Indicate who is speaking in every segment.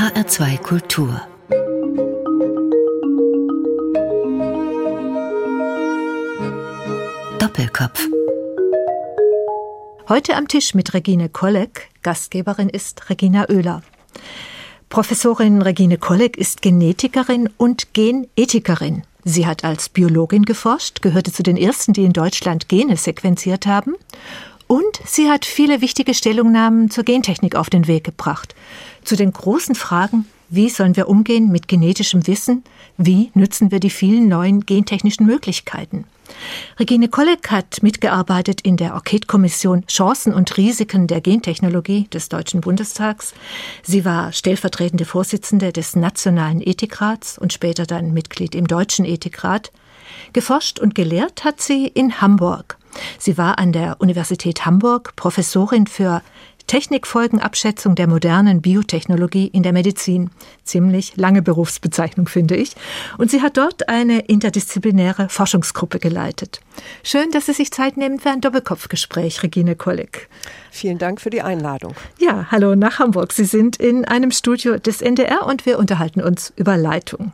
Speaker 1: HR2 Kultur Doppelkopf
Speaker 2: Heute am Tisch mit Regine Kolleg. Gastgeberin ist Regina Oehler. Professorin Regine Kolleg ist Genetikerin und Genethikerin. Sie hat als Biologin geforscht, gehörte zu den ersten, die in Deutschland Gene sequenziert haben. Und sie hat viele wichtige Stellungnahmen zur Gentechnik auf den Weg gebracht. Zu den großen Fragen, wie sollen wir umgehen mit genetischem Wissen? Wie nützen wir die vielen neuen gentechnischen Möglichkeiten? Regine Kolleg hat mitgearbeitet in der Enquete-Kommission Chancen und Risiken der Gentechnologie des Deutschen Bundestags. Sie war stellvertretende Vorsitzende des Nationalen Ethikrats und später dann Mitglied im Deutschen Ethikrat. Geforscht und gelehrt hat sie in Hamburg. Sie war an der Universität Hamburg Professorin für Technikfolgenabschätzung der modernen Biotechnologie in der Medizin. Ziemlich lange Berufsbezeichnung, finde ich. Und sie hat dort eine interdisziplinäre Forschungsgruppe geleitet. Schön, dass Sie sich Zeit nehmen für ein Doppelkopfgespräch, Regine Kolleg.
Speaker 3: Vielen Dank für die Einladung.
Speaker 2: Ja, hallo nach Hamburg. Sie sind in einem Studio des NDR und wir unterhalten uns über Leitung.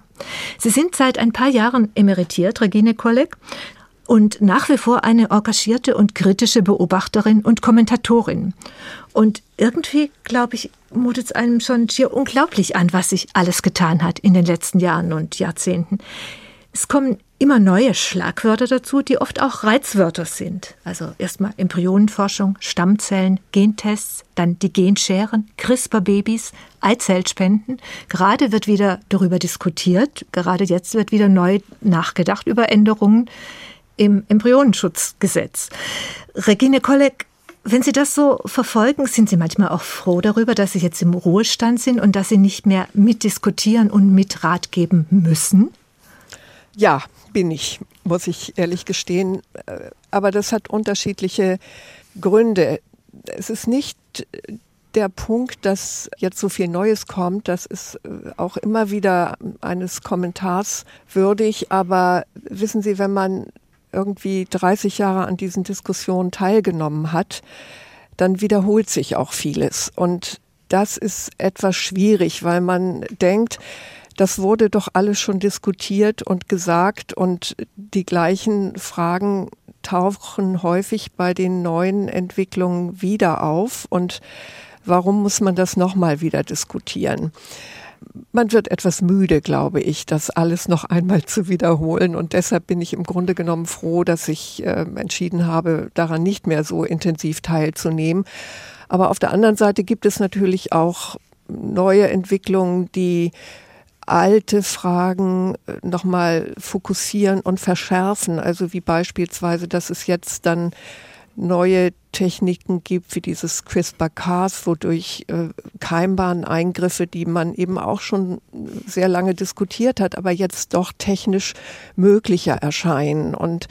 Speaker 2: Sie sind seit ein paar Jahren emeritiert, Regine Kolleg, und nach wie vor eine engagierte und kritische Beobachterin und Kommentatorin. Und irgendwie, glaube ich, mutet es einem schon schier unglaublich an, was sich alles getan hat in den letzten Jahren und Jahrzehnten. Es kommen immer neue Schlagwörter dazu, die oft auch Reizwörter sind. Also erstmal Embryonenforschung, Stammzellen, Gentests, dann die Genscheren, CRISPR-Babys, Eizellspenden. Gerade wird wieder darüber diskutiert, gerade jetzt wird wieder neu nachgedacht über Änderungen im Embryonenschutzgesetz. Regine Kolleg, wenn Sie das so verfolgen, sind Sie manchmal auch froh darüber, dass Sie jetzt im Ruhestand sind und dass Sie nicht mehr mitdiskutieren und mit Rat geben müssen?
Speaker 3: Ja, bin ich, muss ich ehrlich gestehen. Aber das hat unterschiedliche Gründe. Es ist nicht der Punkt, dass jetzt so viel Neues kommt, das ist auch immer wieder eines Kommentars würdig. Aber wissen Sie, wenn man irgendwie 30 Jahre an diesen Diskussionen teilgenommen hat, dann wiederholt sich auch vieles. Und das ist etwas schwierig, weil man denkt, das wurde doch alles schon diskutiert und gesagt und die gleichen Fragen tauchen häufig bei den neuen Entwicklungen wieder auf. Und warum muss man das nochmal wieder diskutieren? Man wird etwas müde, glaube ich, das alles noch einmal zu wiederholen. Und deshalb bin ich im Grunde genommen froh, dass ich äh, entschieden habe, daran nicht mehr so intensiv teilzunehmen. Aber auf der anderen Seite gibt es natürlich auch neue Entwicklungen, die alte Fragen äh, nochmal fokussieren und verschärfen. Also wie beispielsweise, dass es jetzt dann neue Techniken gibt, wie dieses CRISPR-Cas, wodurch äh, Keimbahneingriffe, die man eben auch schon sehr lange diskutiert hat, aber jetzt doch technisch möglicher erscheinen. Und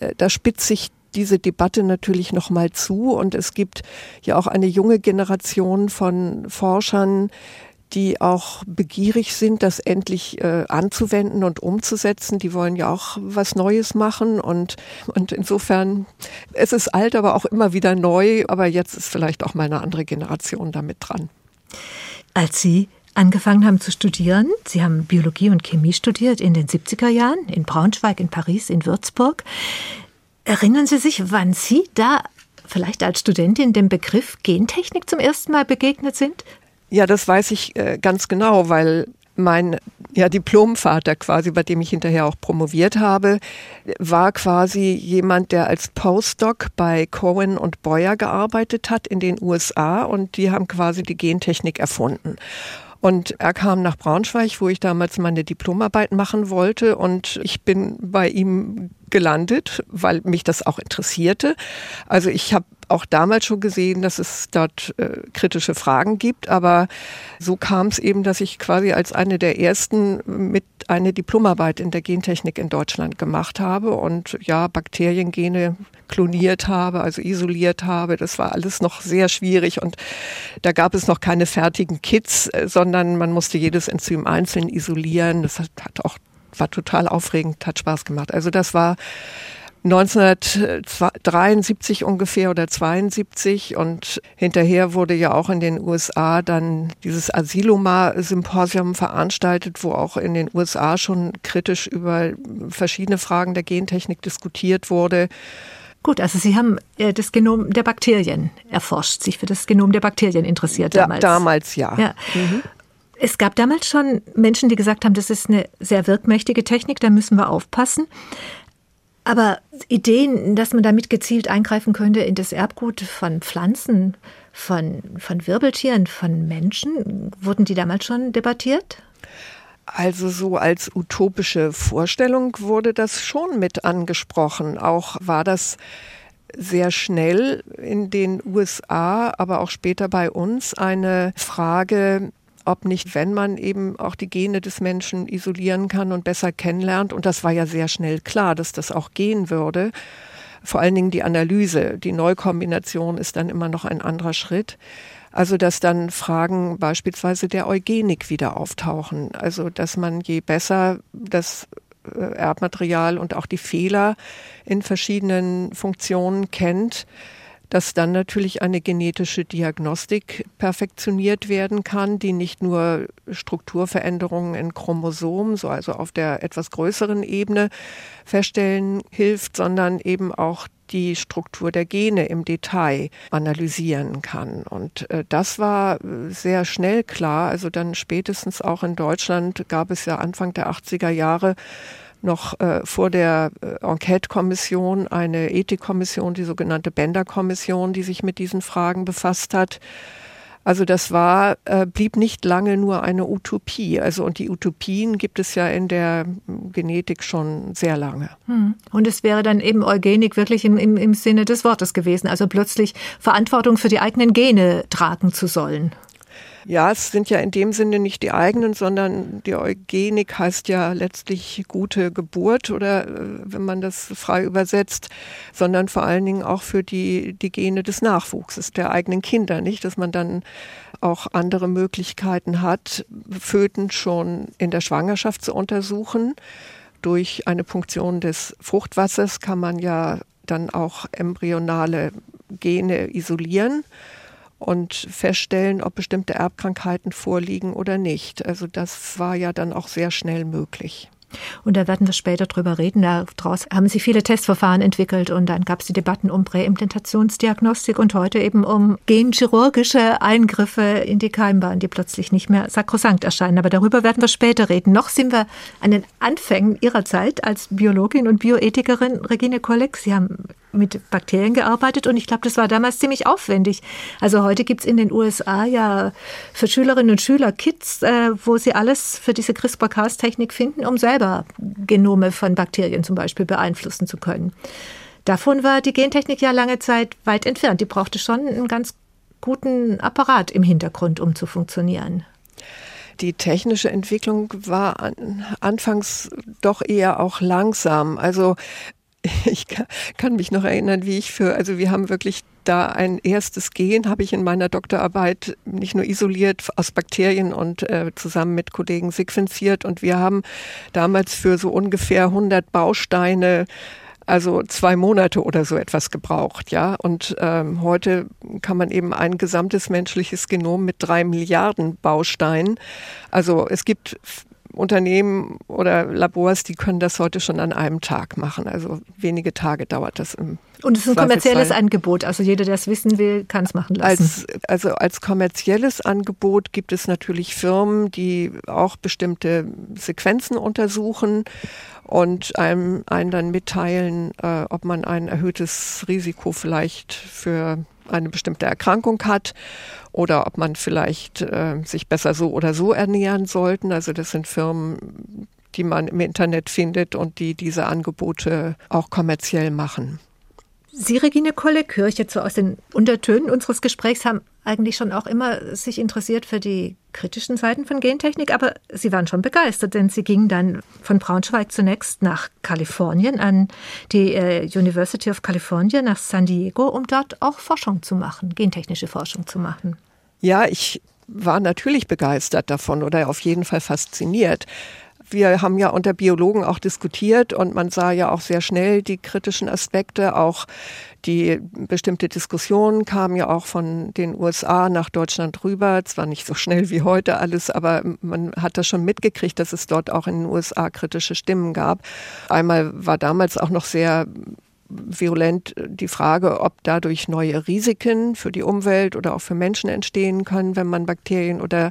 Speaker 3: äh, da spitzt sich diese Debatte natürlich noch mal zu und es gibt ja auch eine junge Generation von Forschern, die auch begierig sind, das endlich äh, anzuwenden und umzusetzen. Die wollen ja auch was Neues machen und, und insofern, es ist alt, aber auch immer wieder neu. Aber jetzt ist vielleicht auch mal eine andere Generation damit dran.
Speaker 2: Als Sie angefangen haben zu studieren, Sie haben Biologie und Chemie studiert in den 70er Jahren, in Braunschweig, in Paris, in Würzburg. Erinnern Sie sich, wann Sie da vielleicht als Studentin dem Begriff Gentechnik zum ersten Mal begegnet sind?
Speaker 3: Ja, das weiß ich äh, ganz genau, weil mein ja, Diplomvater quasi, bei dem ich hinterher auch promoviert habe, war quasi jemand, der als Postdoc bei Cohen und Boyer gearbeitet hat in den USA und die haben quasi die Gentechnik erfunden. Und er kam nach Braunschweig, wo ich damals meine Diplomarbeit machen wollte. Und ich bin bei ihm gelandet, weil mich das auch interessierte. Also ich habe auch damals schon gesehen, dass es dort äh, kritische Fragen gibt, aber so kam es eben, dass ich quasi als eine der ersten mit eine Diplomarbeit in der Gentechnik in Deutschland gemacht habe und ja, Bakteriengene kloniert habe, also isoliert habe. Das war alles noch sehr schwierig und da gab es noch keine fertigen Kits, äh, sondern man musste jedes Enzym einzeln isolieren. Das hat, hat auch war total aufregend, hat Spaß gemacht. Also das war 1973 ungefähr oder 72 und hinterher wurde ja auch in den USA dann dieses Asyluma-Symposium veranstaltet, wo auch in den USA schon kritisch über verschiedene Fragen der Gentechnik diskutiert wurde.
Speaker 2: Gut, also Sie haben äh, das Genom der Bakterien erforscht, sich für das Genom der Bakterien interessiert damals.
Speaker 3: Da, damals ja. ja. Mhm.
Speaker 2: Es gab damals schon Menschen, die gesagt haben, das ist eine sehr wirkmächtige Technik, da müssen wir aufpassen. Aber Ideen, dass man damit gezielt eingreifen könnte in das Erbgut von Pflanzen, von, von Wirbeltieren, von Menschen, wurden die damals schon debattiert?
Speaker 3: Also so als utopische Vorstellung wurde das schon mit angesprochen. Auch war das sehr schnell in den USA, aber auch später bei uns eine Frage, ob nicht, wenn man eben auch die Gene des Menschen isolieren kann und besser kennenlernt. Und das war ja sehr schnell klar, dass das auch gehen würde. Vor allen Dingen die Analyse, die Neukombination ist dann immer noch ein anderer Schritt. Also dass dann Fragen beispielsweise der Eugenik wieder auftauchen. Also dass man je besser das äh, Erbmaterial und auch die Fehler in verschiedenen Funktionen kennt, dass dann natürlich eine genetische Diagnostik perfektioniert werden kann, die nicht nur Strukturveränderungen in Chromosomen, so also auf der etwas größeren Ebene feststellen hilft, sondern eben auch die Struktur der Gene im Detail analysieren kann. Und äh, das war sehr schnell klar. Also dann spätestens auch in Deutschland gab es ja Anfang der 80er Jahre noch äh, vor der äh, Enquete-Kommission eine Ethikkommission, die sogenannte Bender-Kommission, die sich mit diesen Fragen befasst hat. Also das war, äh, blieb nicht lange nur eine Utopie. Also und die Utopien gibt es ja in der Genetik schon sehr lange.
Speaker 2: Hm. Und es wäre dann eben Eugenik wirklich im, im, im Sinne des Wortes gewesen, also plötzlich Verantwortung für die eigenen Gene tragen zu sollen.
Speaker 3: Ja, es sind ja in dem Sinne nicht die eigenen, sondern die Eugenik heißt ja letztlich gute Geburt oder äh, wenn man das frei übersetzt, sondern vor allen Dingen auch für die, die Gene des Nachwuchses, der eigenen Kinder, nicht? Dass man dann auch andere Möglichkeiten hat, Föten schon in der Schwangerschaft zu untersuchen. Durch eine Punktion des Fruchtwassers kann man ja dann auch embryonale Gene isolieren und feststellen, ob bestimmte Erbkrankheiten vorliegen oder nicht. Also das war ja dann auch sehr schnell möglich.
Speaker 2: Und da werden wir später drüber reden. Daraus haben sie viele Testverfahren entwickelt und dann gab es die Debatten um Präimplantationsdiagnostik und heute eben um genchirurgische Eingriffe in die Keimbahn, die plötzlich nicht mehr sakrosankt erscheinen. Aber darüber werden wir später reden. Noch sind wir an den Anfängen Ihrer Zeit als Biologin und Bioethikerin, Regine Kolleg. Sie haben mit Bakterien gearbeitet und ich glaube, das war damals ziemlich aufwendig. Also heute gibt es in den USA ja für Schülerinnen und Schüler Kits, äh, wo sie alles für diese CRISPR-Cas-Technik finden, um selber Genome von Bakterien zum Beispiel beeinflussen zu können. Davon war die Gentechnik ja lange Zeit weit entfernt. Die brauchte schon einen ganz guten Apparat im Hintergrund, um zu funktionieren.
Speaker 3: Die technische Entwicklung war an, anfangs doch eher auch langsam. Also ich kann mich noch erinnern, wie ich für, also wir haben wirklich da ein erstes Gen, habe ich in meiner Doktorarbeit nicht nur isoliert aus Bakterien und äh, zusammen mit Kollegen sequenziert. Und wir haben damals für so ungefähr 100 Bausteine also zwei Monate oder so etwas gebraucht, ja. Und ähm, heute kann man eben ein gesamtes menschliches Genom mit drei Milliarden Bausteinen. Also es gibt Unternehmen oder Labors, die können das heute schon an einem Tag machen. Also wenige Tage dauert das im
Speaker 2: und es ist ein kommerzielles Angebot. Also jeder, der es wissen will, kann es machen lassen.
Speaker 3: Als, also als kommerzielles Angebot gibt es natürlich Firmen, die auch bestimmte Sequenzen untersuchen und einem, einen dann mitteilen, äh, ob man ein erhöhtes Risiko vielleicht für eine bestimmte Erkrankung hat oder ob man vielleicht äh, sich besser so oder so ernähren sollten. Also das sind Firmen, die man im Internet findet und die diese Angebote auch kommerziell machen.
Speaker 2: Sie, Regine Kolleg, höre ich jetzt so aus den Untertönen unseres Gesprächs, haben eigentlich schon auch immer sich interessiert für die kritischen Seiten von Gentechnik, aber Sie waren schon begeistert, denn Sie gingen dann von Braunschweig zunächst nach Kalifornien an die äh, University of California nach San Diego, um dort auch Forschung zu machen, gentechnische Forschung zu machen.
Speaker 3: Ja, ich war natürlich begeistert davon oder auf jeden Fall fasziniert. Wir haben ja unter Biologen auch diskutiert und man sah ja auch sehr schnell die kritischen Aspekte, auch die bestimmte Diskussionen kamen ja auch von den USA nach Deutschland rüber. Zwar nicht so schnell wie heute alles, aber man hat das schon mitgekriegt, dass es dort auch in den USA kritische Stimmen gab. Einmal war damals auch noch sehr virulent die Frage, ob dadurch neue Risiken für die Umwelt oder auch für Menschen entstehen können, wenn man Bakterien oder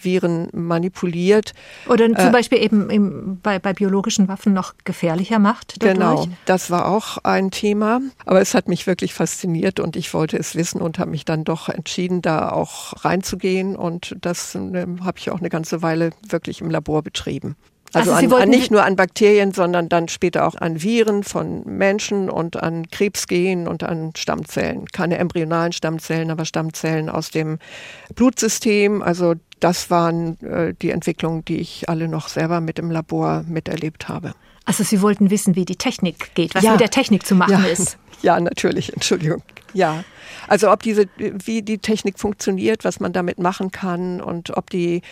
Speaker 3: Viren manipuliert.
Speaker 2: Oder zum äh, Beispiel eben im, bei, bei, biologischen Waffen noch gefährlicher macht.
Speaker 3: Dadurch. Genau, das war auch ein Thema. Aber es hat mich wirklich fasziniert und ich wollte es wissen und habe mich dann doch entschieden, da auch reinzugehen. Und das äh, habe ich auch eine ganze Weile wirklich im Labor betrieben. Also, also an, an nicht nur an Bakterien, sondern dann später auch an Viren von Menschen und an Krebsgenen und an Stammzellen. Keine embryonalen Stammzellen, aber Stammzellen aus dem Blutsystem. Also das waren äh, die Entwicklungen, die ich alle noch selber mit im Labor miterlebt habe.
Speaker 2: Also Sie wollten wissen, wie die Technik geht, was ja. mit der Technik zu machen
Speaker 3: ja.
Speaker 2: ist.
Speaker 3: Ja, natürlich, Entschuldigung. Ja. Also ob diese, wie die Technik funktioniert, was man damit machen kann und ob die,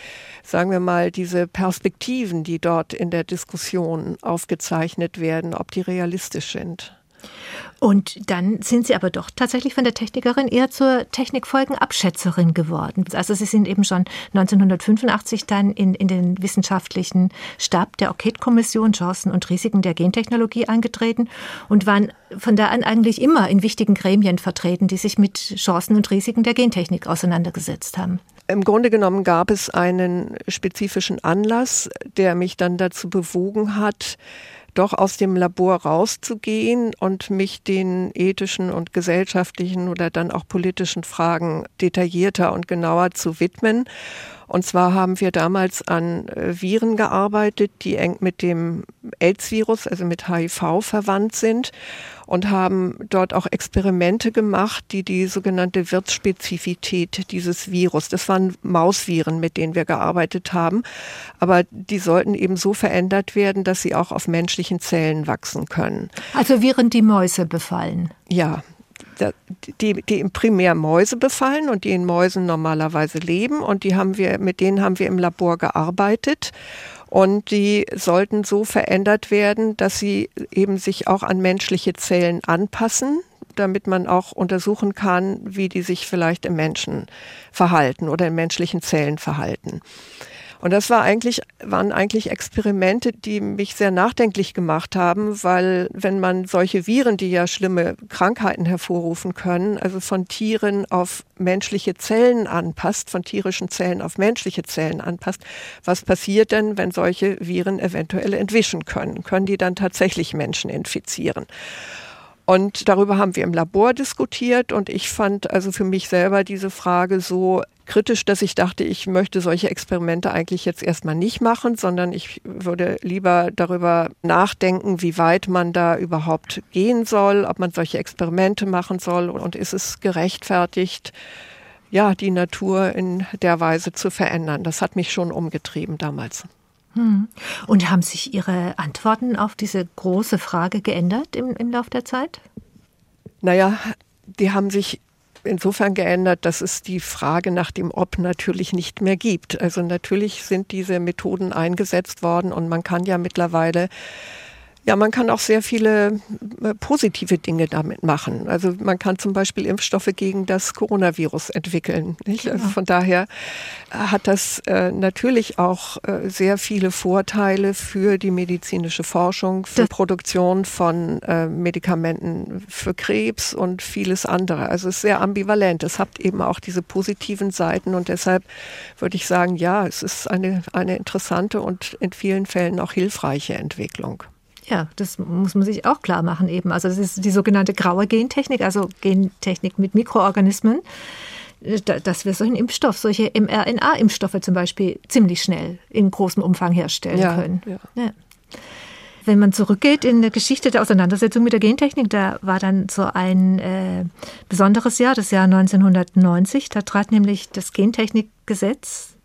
Speaker 3: sagen wir mal, diese Perspektiven, die dort in der Diskussion aufgezeichnet werden, ob die realistisch sind.
Speaker 2: Und dann sind Sie aber doch tatsächlich von der Technikerin eher zur Technikfolgenabschätzerin geworden. Also Sie sind eben schon 1985 dann in, in den wissenschaftlichen Stab der Enquete-Kommission Chancen und Risiken der Gentechnologie eingetreten und waren von da an eigentlich immer in wichtigen Gremien vertreten, die sich mit Chancen und Risiken der Gentechnik auseinandergesetzt haben.
Speaker 3: Im Grunde genommen gab es einen spezifischen Anlass, der mich dann dazu bewogen hat, doch aus dem Labor rauszugehen und mich den ethischen und gesellschaftlichen oder dann auch politischen Fragen detaillierter und genauer zu widmen. Und zwar haben wir damals an äh, Viren gearbeitet, die eng mit dem AIDS-Virus, also mit HIV verwandt sind und haben dort auch Experimente gemacht, die die sogenannte Wirtsspezifität dieses Virus, das waren Mausviren, mit denen wir gearbeitet haben, aber die sollten eben so verändert werden, dass sie auch auf menschlichen Zellen wachsen können.
Speaker 2: Also Viren, die Mäuse befallen.
Speaker 3: Ja, die, die primär Mäuse befallen und die in Mäusen normalerweise leben und die haben wir, mit denen haben wir im Labor gearbeitet und die sollten so verändert werden, dass sie eben sich auch an menschliche Zellen anpassen, damit man auch untersuchen kann, wie die sich vielleicht im Menschen verhalten oder in menschlichen Zellen verhalten. Und das war eigentlich, waren eigentlich Experimente, die mich sehr nachdenklich gemacht haben, weil wenn man solche Viren, die ja schlimme Krankheiten hervorrufen können, also von Tieren auf menschliche Zellen anpasst, von tierischen Zellen auf menschliche Zellen anpasst, was passiert denn, wenn solche Viren eventuell entwischen können? Können die dann tatsächlich Menschen infizieren? Und darüber haben wir im Labor diskutiert und ich fand also für mich selber diese Frage so kritisch, dass ich dachte, ich möchte solche Experimente eigentlich jetzt erstmal nicht machen, sondern ich würde lieber darüber nachdenken, wie weit man da überhaupt gehen soll, ob man solche Experimente machen soll und ist es gerechtfertigt, ja, die Natur in der Weise zu verändern. Das hat mich schon umgetrieben damals.
Speaker 2: Hm. Und haben sich Ihre Antworten auf diese große Frage geändert im, im Laufe der Zeit?
Speaker 3: Naja, die haben sich insofern geändert, dass es die Frage nach dem Ob natürlich nicht mehr gibt. Also natürlich sind diese Methoden eingesetzt worden und man kann ja mittlerweile ja, man kann auch sehr viele äh, positive Dinge damit machen. Also man kann zum Beispiel Impfstoffe gegen das Coronavirus entwickeln. Nicht? Also von daher äh, hat das äh, natürlich auch äh, sehr viele Vorteile für die medizinische Forschung, für das Produktion von äh, Medikamenten für Krebs und vieles andere. Also es ist sehr ambivalent. Es hat eben auch diese positiven Seiten und deshalb würde ich sagen, ja, es ist eine, eine interessante und in vielen Fällen auch hilfreiche Entwicklung.
Speaker 2: Ja, das muss man sich auch klar machen eben. Also das ist die sogenannte graue Gentechnik, also Gentechnik mit Mikroorganismen, dass wir solchen Impfstoff, solche mRNA-Impfstoffe zum Beispiel ziemlich schnell in großem Umfang herstellen ja, können. Ja. Ja. Wenn man zurückgeht in der Geschichte der Auseinandersetzung mit der Gentechnik, da war dann so ein äh, besonderes Jahr, das Jahr 1990. Da trat nämlich das Gentechnikgesetz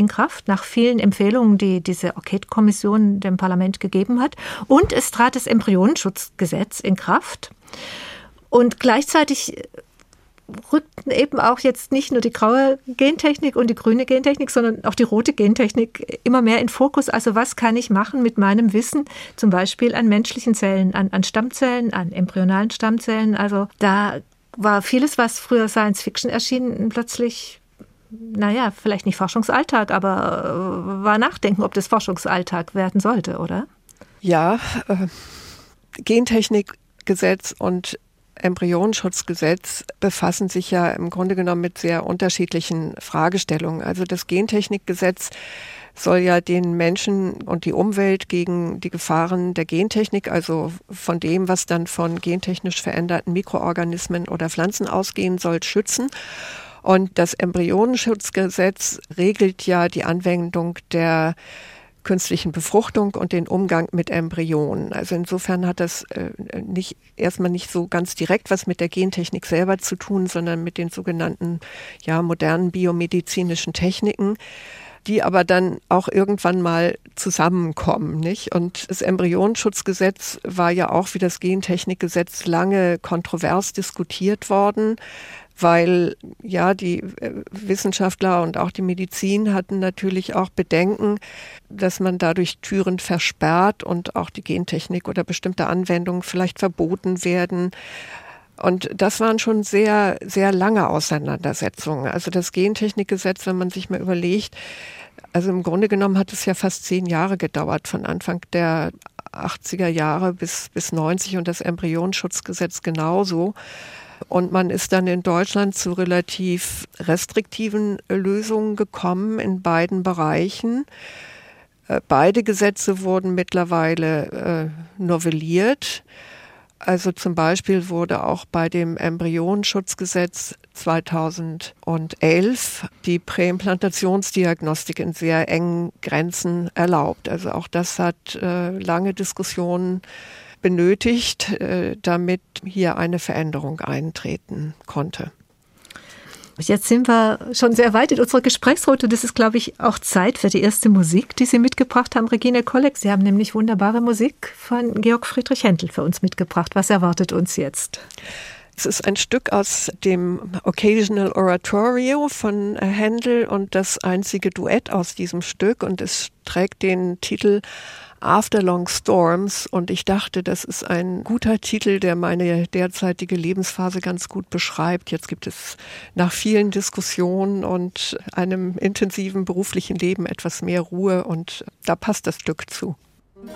Speaker 2: in Kraft, nach vielen Empfehlungen, die diese Enquete-Kommission dem Parlament gegeben hat. Und es trat das Embryonenschutzgesetz in Kraft. Und gleichzeitig rückten eben auch jetzt nicht nur die graue Gentechnik und die grüne Gentechnik, sondern auch die rote Gentechnik immer mehr in Fokus. Also was kann ich machen mit meinem Wissen, zum Beispiel an menschlichen Zellen, an, an Stammzellen, an embryonalen Stammzellen. Also da war vieles, was früher Science Fiction erschien, plötzlich, naja, vielleicht nicht Forschungsalltag, aber äh, war Nachdenken, ob das Forschungsalltag werden sollte, oder?
Speaker 3: Ja, äh, Gentechnikgesetz und Embryonenschutzgesetz befassen sich ja im Grunde genommen mit sehr unterschiedlichen Fragestellungen. Also das Gentechnikgesetz soll ja den Menschen und die Umwelt gegen die Gefahren der Gentechnik, also von dem, was dann von gentechnisch veränderten Mikroorganismen oder Pflanzen ausgehen soll, schützen. Und das Embryonenschutzgesetz regelt ja die Anwendung der künstlichen Befruchtung und den Umgang mit Embryonen. Also insofern hat das äh, nicht erstmal nicht so ganz direkt was mit der Gentechnik selber zu tun, sondern mit den sogenannten ja modernen biomedizinischen Techniken die aber dann auch irgendwann mal zusammenkommen, nicht? Und das Embryonenschutzgesetz war ja auch wie das Gentechnikgesetz lange kontrovers diskutiert worden weil ja die äh, Wissenschaftler und auch die Medizin hatten natürlich auch Bedenken, dass man dadurch Türen versperrt und auch die Gentechnik oder bestimmte Anwendungen vielleicht verboten werden. Und das waren schon sehr, sehr lange Auseinandersetzungen. Also das Gentechnikgesetz, wenn man sich mal überlegt, also im Grunde genommen hat es ja fast zehn Jahre gedauert, von Anfang der 80er Jahre bis, bis 90 und das Embryonenschutzgesetz genauso. Und man ist dann in Deutschland zu relativ restriktiven Lösungen gekommen in beiden Bereichen. Äh, beide Gesetze wurden mittlerweile äh, novelliert. Also zum Beispiel wurde auch bei dem Embryonenschutzgesetz 2011 die Präimplantationsdiagnostik in sehr engen Grenzen erlaubt. Also auch das hat äh, lange Diskussionen benötigt, äh, damit hier eine Veränderung eintreten konnte.
Speaker 2: Jetzt sind wir schon sehr weit in unserer Gesprächsroute. Das ist, glaube ich, auch Zeit für die erste Musik, die Sie mitgebracht haben, Regine Kolleg. Sie haben nämlich wunderbare Musik von Georg Friedrich Händel für uns mitgebracht. Was erwartet uns jetzt?
Speaker 3: Es ist ein Stück aus dem Occasional Oratorio von Händel und das einzige Duett aus diesem Stück und es trägt den Titel After Long Storms und ich dachte, das ist ein guter Titel, der meine derzeitige Lebensphase ganz gut beschreibt. Jetzt gibt es nach vielen Diskussionen und einem intensiven beruflichen Leben etwas mehr Ruhe und da passt das Glück zu.
Speaker 4: storms,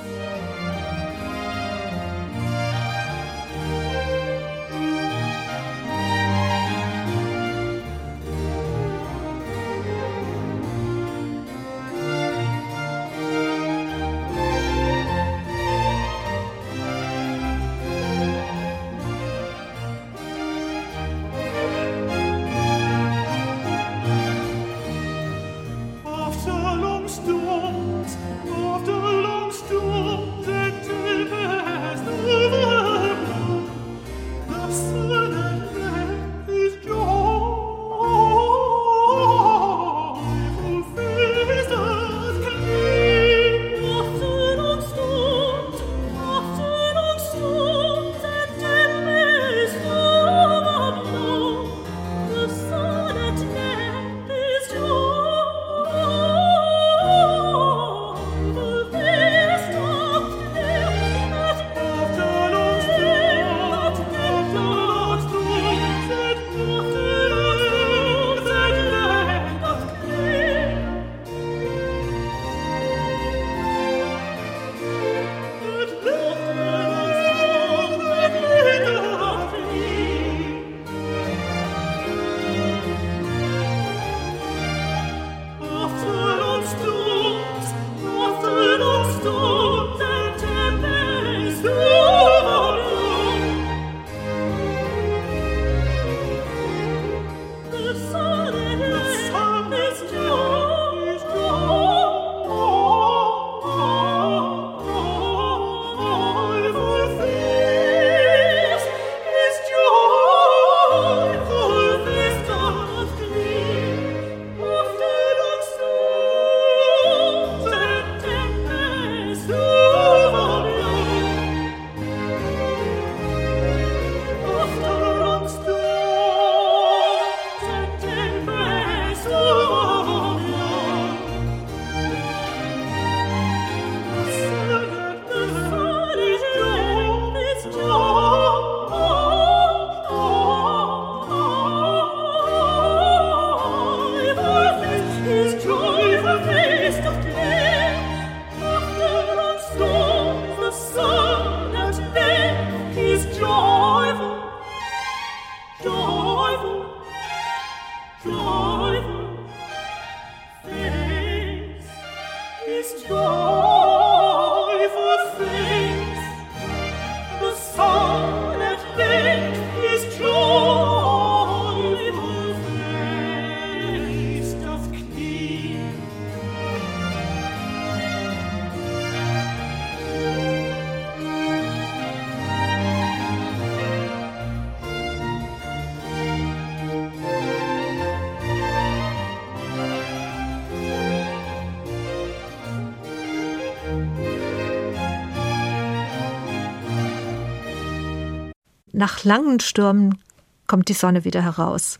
Speaker 2: nach langen Stürmen kommt die Sonne wieder heraus.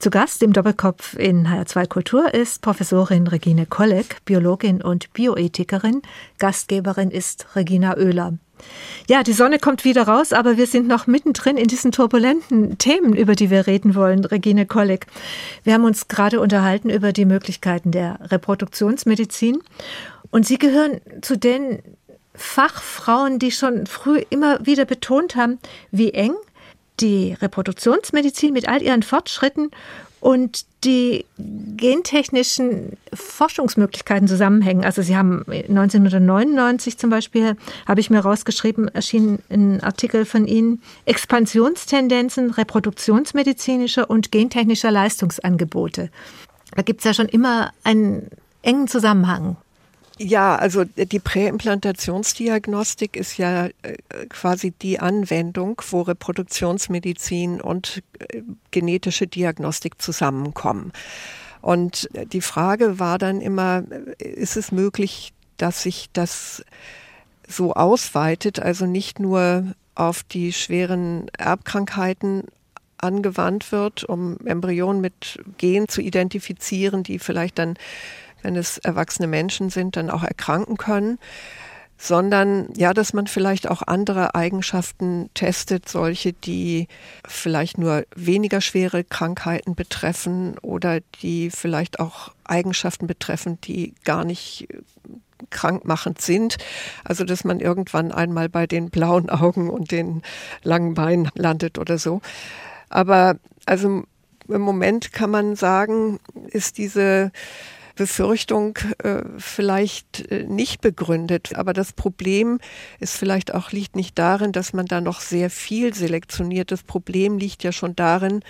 Speaker 2: Zu Gast im Doppelkopf in HR2 Kultur ist Professorin Regine Kolleg, Biologin und Bioethikerin. Gastgeberin ist Regina Oehler. Ja, die Sonne kommt wieder raus, aber wir sind noch mittendrin in diesen turbulenten Themen, über die wir reden wollen, Regine Kolleg. Wir haben uns gerade unterhalten über die Möglichkeiten der Reproduktionsmedizin und Sie gehören zu den Fachfrauen, die schon früh immer wieder betont haben, wie eng die Reproduktionsmedizin mit all ihren Fortschritten und die gentechnischen Forschungsmöglichkeiten zusammenhängen. Also Sie haben 1999 zum Beispiel, habe ich mir rausgeschrieben, erschien ein Artikel von Ihnen, Expansionstendenzen reproduktionsmedizinischer und gentechnischer Leistungsangebote. Da gibt es ja schon immer einen engen Zusammenhang.
Speaker 3: Ja, also die Präimplantationsdiagnostik ist ja äh, quasi die Anwendung, wo Reproduktionsmedizin und äh, genetische Diagnostik zusammenkommen. Und die Frage war dann immer, äh, ist es möglich, dass sich das so ausweitet, also nicht nur auf die schweren Erbkrankheiten angewandt wird, um Embryonen mit Gen zu identifizieren, die vielleicht dann wenn es erwachsene Menschen sind, dann auch erkranken können, sondern ja, dass man vielleicht auch andere Eigenschaften testet, solche, die vielleicht nur weniger schwere Krankheiten betreffen oder die vielleicht auch Eigenschaften betreffen, die gar nicht krankmachend sind. Also, dass man irgendwann einmal bei den blauen Augen und den langen Beinen landet oder so. Aber also im Moment kann man sagen, ist diese Befürchtung äh, vielleicht äh, nicht begründet. Aber das Problem ist vielleicht auch liegt nicht darin, dass man da noch sehr viel selektioniert. Das Problem liegt ja schon darin,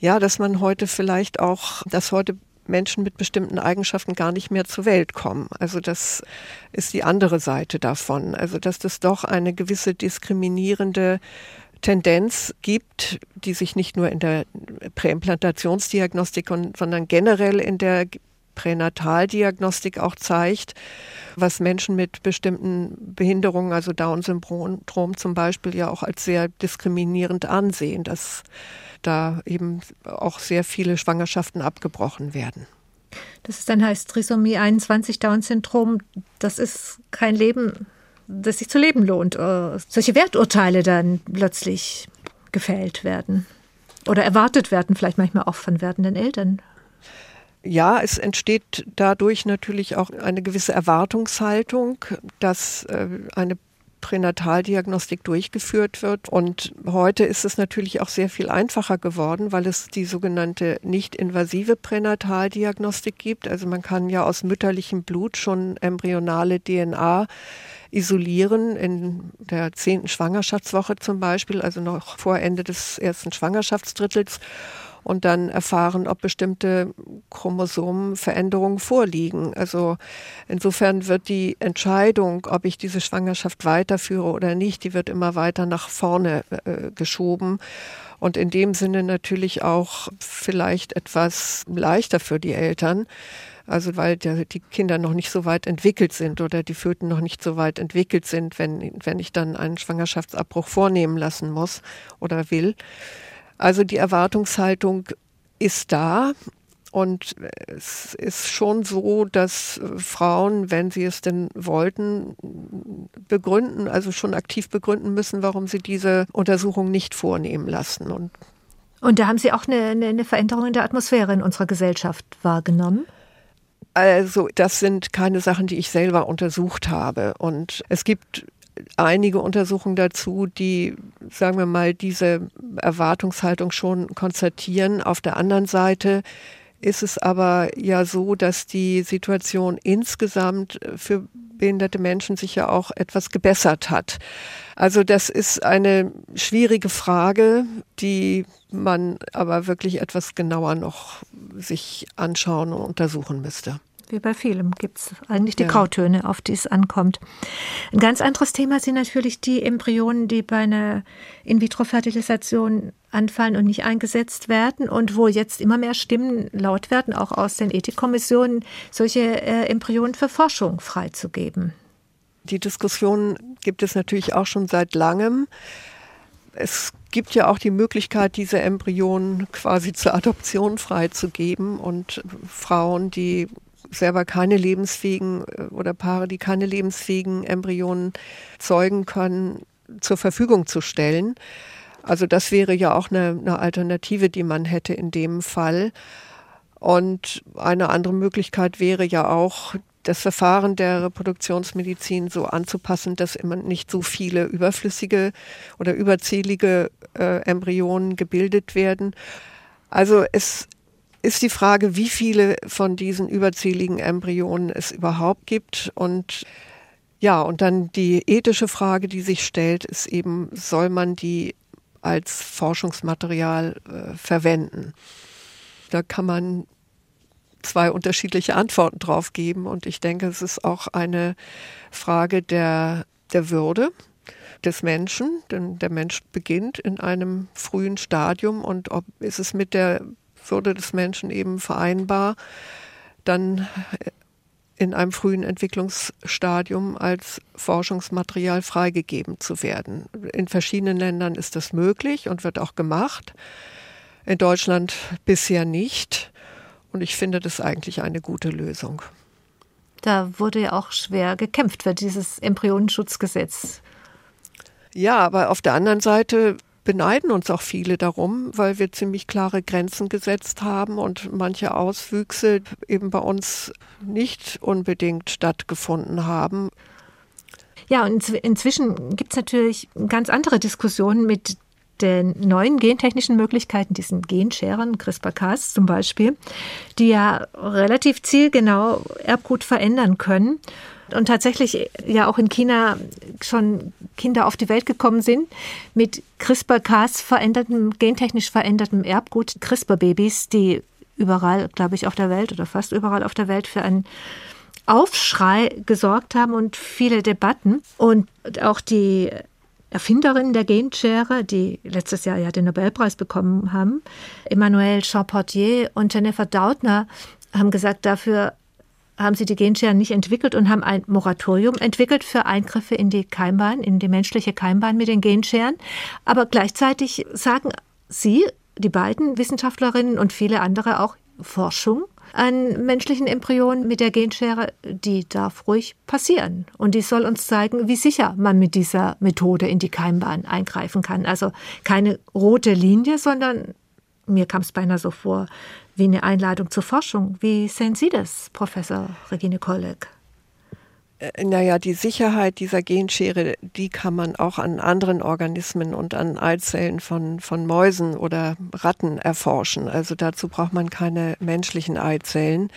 Speaker 3: ja, dass man heute vielleicht auch, dass heute Menschen mit bestimmten Eigenschaften gar nicht mehr zur Welt kommen. Also das ist die andere Seite davon. Also dass das doch eine gewisse diskriminierende Tendenz gibt, die sich nicht nur in der Präimplantationsdiagnostik, sondern generell in der Pränataldiagnostik auch zeigt, was Menschen mit bestimmten Behinderungen, also Down-Syndrom zum Beispiel, ja auch als sehr diskriminierend ansehen, dass da eben auch sehr viele Schwangerschaften abgebrochen werden.
Speaker 2: Das ist dann heißt Trisomie 21 Down-Syndrom, das ist kein Leben, das sich zu leben lohnt. Äh, solche Werturteile dann plötzlich gefällt werden oder erwartet werden, vielleicht manchmal auch von werdenden Eltern.
Speaker 3: Ja, es entsteht dadurch natürlich auch eine gewisse Erwartungshaltung, dass äh, eine Pränataldiagnostik durchgeführt wird. Und heute ist es natürlich auch sehr viel einfacher geworden, weil es die sogenannte nicht-invasive Pränataldiagnostik gibt. Also man kann ja aus mütterlichem Blut schon embryonale DNA isolieren in der zehnten Schwangerschaftswoche zum Beispiel, also noch vor Ende des ersten Schwangerschaftsdrittels und dann erfahren, ob bestimmte Chromosomenveränderungen vorliegen. Also insofern wird die Entscheidung, ob ich diese Schwangerschaft weiterführe oder nicht, die wird immer weiter nach vorne äh, geschoben und in dem Sinne natürlich auch vielleicht etwas leichter für die Eltern. Also weil der, die Kinder noch nicht so weit entwickelt sind oder die Föten noch nicht so weit entwickelt sind, wenn, wenn ich dann einen Schwangerschaftsabbruch vornehmen lassen muss oder will. Also die Erwartungshaltung ist da. Und es ist schon so, dass Frauen, wenn sie es denn wollten, begründen, also schon aktiv begründen müssen, warum sie diese Untersuchung nicht vornehmen lassen.
Speaker 2: Und, und da haben Sie auch eine, eine Veränderung in der Atmosphäre in unserer Gesellschaft wahrgenommen?
Speaker 3: Also das sind keine Sachen, die ich selber untersucht habe. Und es gibt einige Untersuchungen dazu, die, sagen wir mal, diese Erwartungshaltung schon konstatieren. Auf der anderen Seite ist es aber ja so, dass die Situation insgesamt für behinderte Menschen sich ja auch etwas gebessert hat. Also das ist eine schwierige Frage, die man aber wirklich etwas genauer noch sich anschauen und untersuchen müsste.
Speaker 2: Wie bei vielem gibt es eigentlich die ja. Grautöne, auf die es ankommt. Ein ganz anderes Thema sind natürlich die Embryonen, die bei einer In-vitro-Fertilisation anfallen und nicht eingesetzt werden und wo jetzt immer mehr Stimmen laut werden, auch aus den Ethikkommissionen, solche äh, Embryonen für Forschung freizugeben.
Speaker 3: Die Diskussion gibt es natürlich auch schon seit langem. Es gibt ja auch die Möglichkeit, diese Embryonen quasi zur Adoption freizugeben und Frauen, die selber keine lebensfähigen äh, oder Paare, die keine lebensfähigen Embryonen zeugen können, zur Verfügung zu stellen. Also das wäre ja auch eine, eine Alternative, die man hätte in dem Fall. Und eine andere Möglichkeit wäre ja auch, das Verfahren der Reproduktionsmedizin so anzupassen, dass immer nicht so viele überflüssige oder überzählige äh, Embryonen gebildet werden. Also es ist die Frage, wie viele von diesen überzähligen Embryonen es überhaupt gibt und ja, und dann die ethische Frage, die sich stellt, ist eben, soll man die als Forschungsmaterial äh, verwenden? Da kann man zwei unterschiedliche Antworten drauf geben. Und ich denke, es ist auch eine Frage der, der Würde des Menschen, denn der Mensch beginnt in einem frühen Stadium und ob ist es mit der Würde des Menschen eben vereinbar, dann in einem frühen Entwicklungsstadium als Forschungsmaterial freigegeben zu werden. In verschiedenen Ländern ist das möglich und wird auch gemacht. In Deutschland bisher nicht. Und ich finde das eigentlich eine gute Lösung.
Speaker 2: Da wurde ja auch schwer gekämpft für dieses Embryonenschutzgesetz.
Speaker 3: Ja, aber auf der anderen Seite beneiden uns auch viele darum, weil wir ziemlich klare Grenzen gesetzt haben und manche Auswüchse eben bei uns nicht unbedingt stattgefunden haben.
Speaker 2: Ja, und inzwischen gibt es natürlich ganz andere Diskussionen mit den neuen gentechnischen Möglichkeiten, diesen Genscheren, CRISPR-Cas zum Beispiel, die ja relativ zielgenau Erbgut verändern können und tatsächlich ja auch in China schon Kinder auf die Welt gekommen sind mit CRISPR-Cas verändertem, gentechnisch verändertem Erbgut, CRISPR-Babys, die überall, glaube ich, auf der Welt oder fast überall auf der Welt für einen Aufschrei gesorgt haben und viele Debatten. Und auch die Erfinderinnen der Genschere, die letztes Jahr ja den Nobelpreis bekommen haben, Emmanuelle Champortier und Jennifer Doudna, haben gesagt, dafür haben sie die Genscheren nicht entwickelt und haben ein Moratorium entwickelt für Eingriffe in die Keimbahn, in die menschliche Keimbahn mit den Genscheren. Aber gleichzeitig sagen sie, die beiden Wissenschaftlerinnen und viele andere auch, Forschung an menschlichen Embryonen mit der Genschere, die darf ruhig passieren. Und die soll uns zeigen, wie sicher man mit dieser Methode in die Keimbahn eingreifen kann. Also keine rote Linie, sondern mir kam es beinahe so vor wie eine Einladung zur Forschung. Wie sehen Sie das, Professor Regine Kolleg?
Speaker 3: Äh, naja, die Sicherheit dieser Genschere, die kann man auch an anderen Organismen und an Eizellen von, von Mäusen oder Ratten erforschen. Also dazu braucht man keine menschlichen Eizellen.